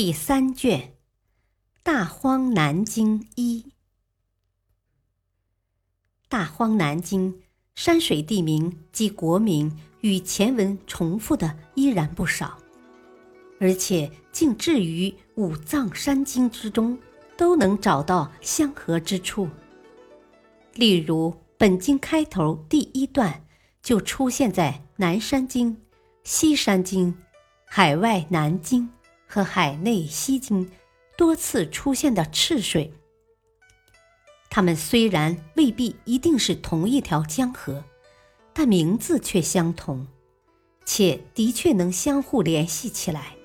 第三卷《大荒南经一》，大荒南经山水地名及国名与前文重复的依然不少，而且竟至于五藏山经之中都能找到相合之处。例如，本经开头第一段就出现在南山经、西山经、海外南经。和海内西经多次出现的赤水，它们虽然未必一定是同一条江河，但名字却相同，且的确能相互联系起来。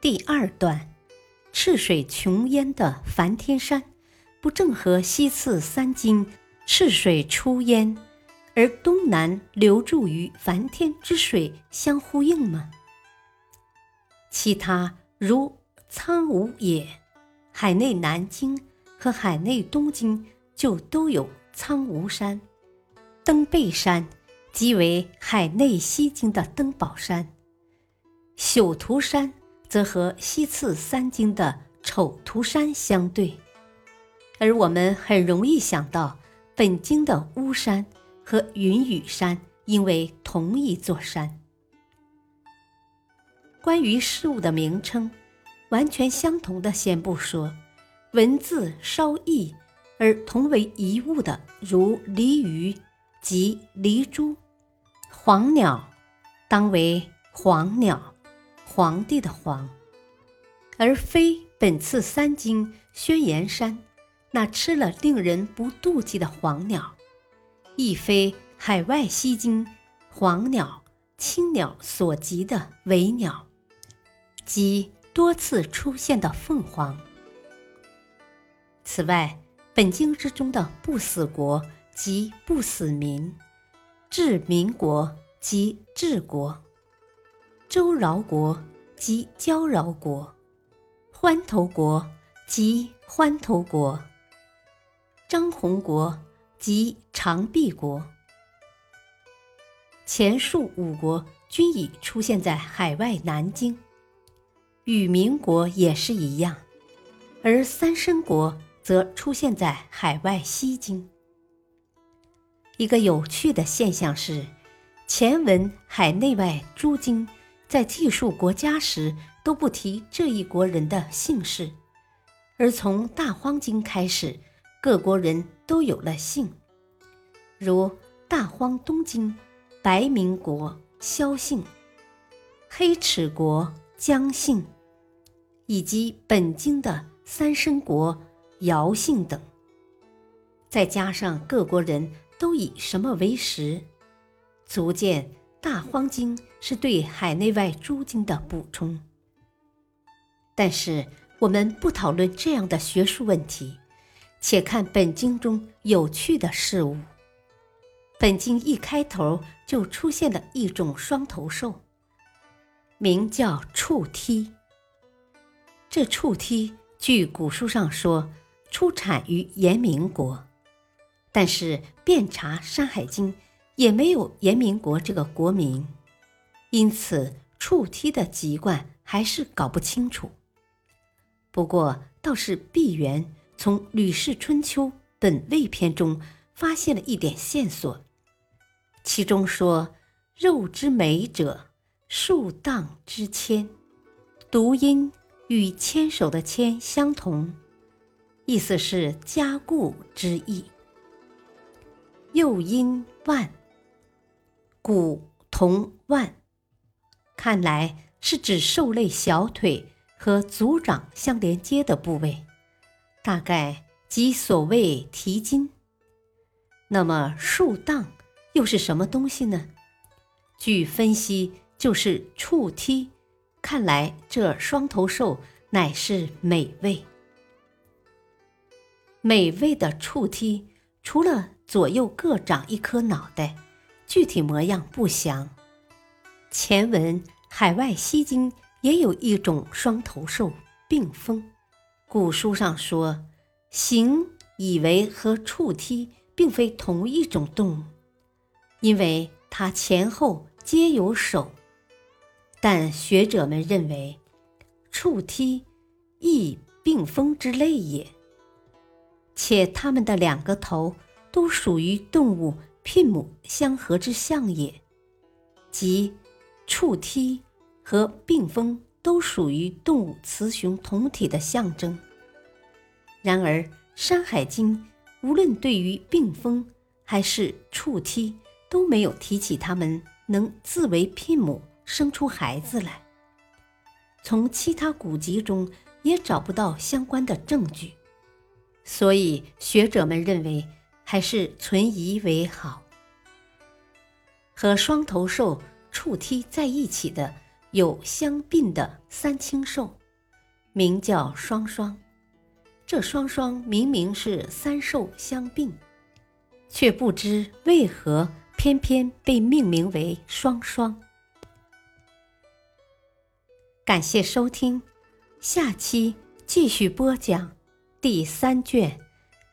第二段，赤水穷淹的梵天山，不正和西次三经赤水出淹，而东南流注于梵天之水相呼应吗？其他如苍梧野、海内南经和海内东经就都有苍梧山，登贝山即为海内西经的登宝山，朽图山则和西次三经的丑图山相对，而我们很容易想到本经的巫山和云雨山因为同一座山。关于事物的名称，完全相同的先不说，文字稍异而同为一物的，如鲤鱼即狸蛛，黄鸟当为黄鸟，皇帝的皇，而非本次三经轩辕山那吃了令人不妒忌的黄鸟，亦非海外西经黄鸟、青鸟所及的尾鸟。即多次出现的凤凰。此外，本经之中的不死国即不死民，治民国即治国，周饶国即交饶国，欢头国即欢头国，张宏国即长臂国。前述五国均已出现在海外南京。与民国也是一样，而三申国则出现在海外西京。一个有趣的现象是，前文海内外诸经在记述国家时都不提这一国人的姓氏，而从大荒经开始，各国人都有了姓，如大荒东经白民国萧姓，黑齿国姜姓。以及本经的三生国尧姓等，再加上各国人都以什么为食，足见大荒经是对海内外诸经的补充。但是我们不讨论这样的学术问题，且看本经中有趣的事物。本经一开头就出现了一种双头兽，名叫触梯。这触梯，据古书上说，出产于延明国，但是遍查《山海经》，也没有延明国这个国名，因此触梯的籍贯还是搞不清楚。不过，倒是毕沅从《吕氏春秋·本魏篇》中发现了一点线索，其中说：“肉之美者，数荡之千，读音。”与牵手的牵相同，意思是加固之意。又音腕，骨同腕，看来是指兽类小腿和足掌相连接的部位，大概即所谓蹄筋。那么树荡又是什么东西呢？据分析就是触梯。看来这双头兽乃是美味。美味的触梯，除了左右各长一颗脑袋，具体模样不详。前文《海外西经》也有一种双头兽病风，古书上说，行以为和触梯并非同一种动物，因为它前后皆有手。但学者们认为，触梯亦病风之类也。且它们的两个头都属于动物牝母相合之象也，即触梯和病风都属于动物雌雄同体的象征。然而，《山海经》无论对于病风还是触梯都没有提起它们能自为牝母。生出孩子来，从其他古籍中也找不到相关的证据，所以学者们认为还是存疑为好。和双头兽触梯在一起的有相并的三青兽，名叫双双。这双双明明是三兽相并，却不知为何偏偏被命名为双双。感谢收听，下期继续播讲第三卷《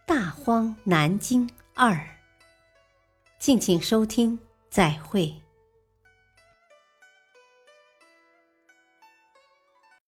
大荒南经二》。敬请收听，再会。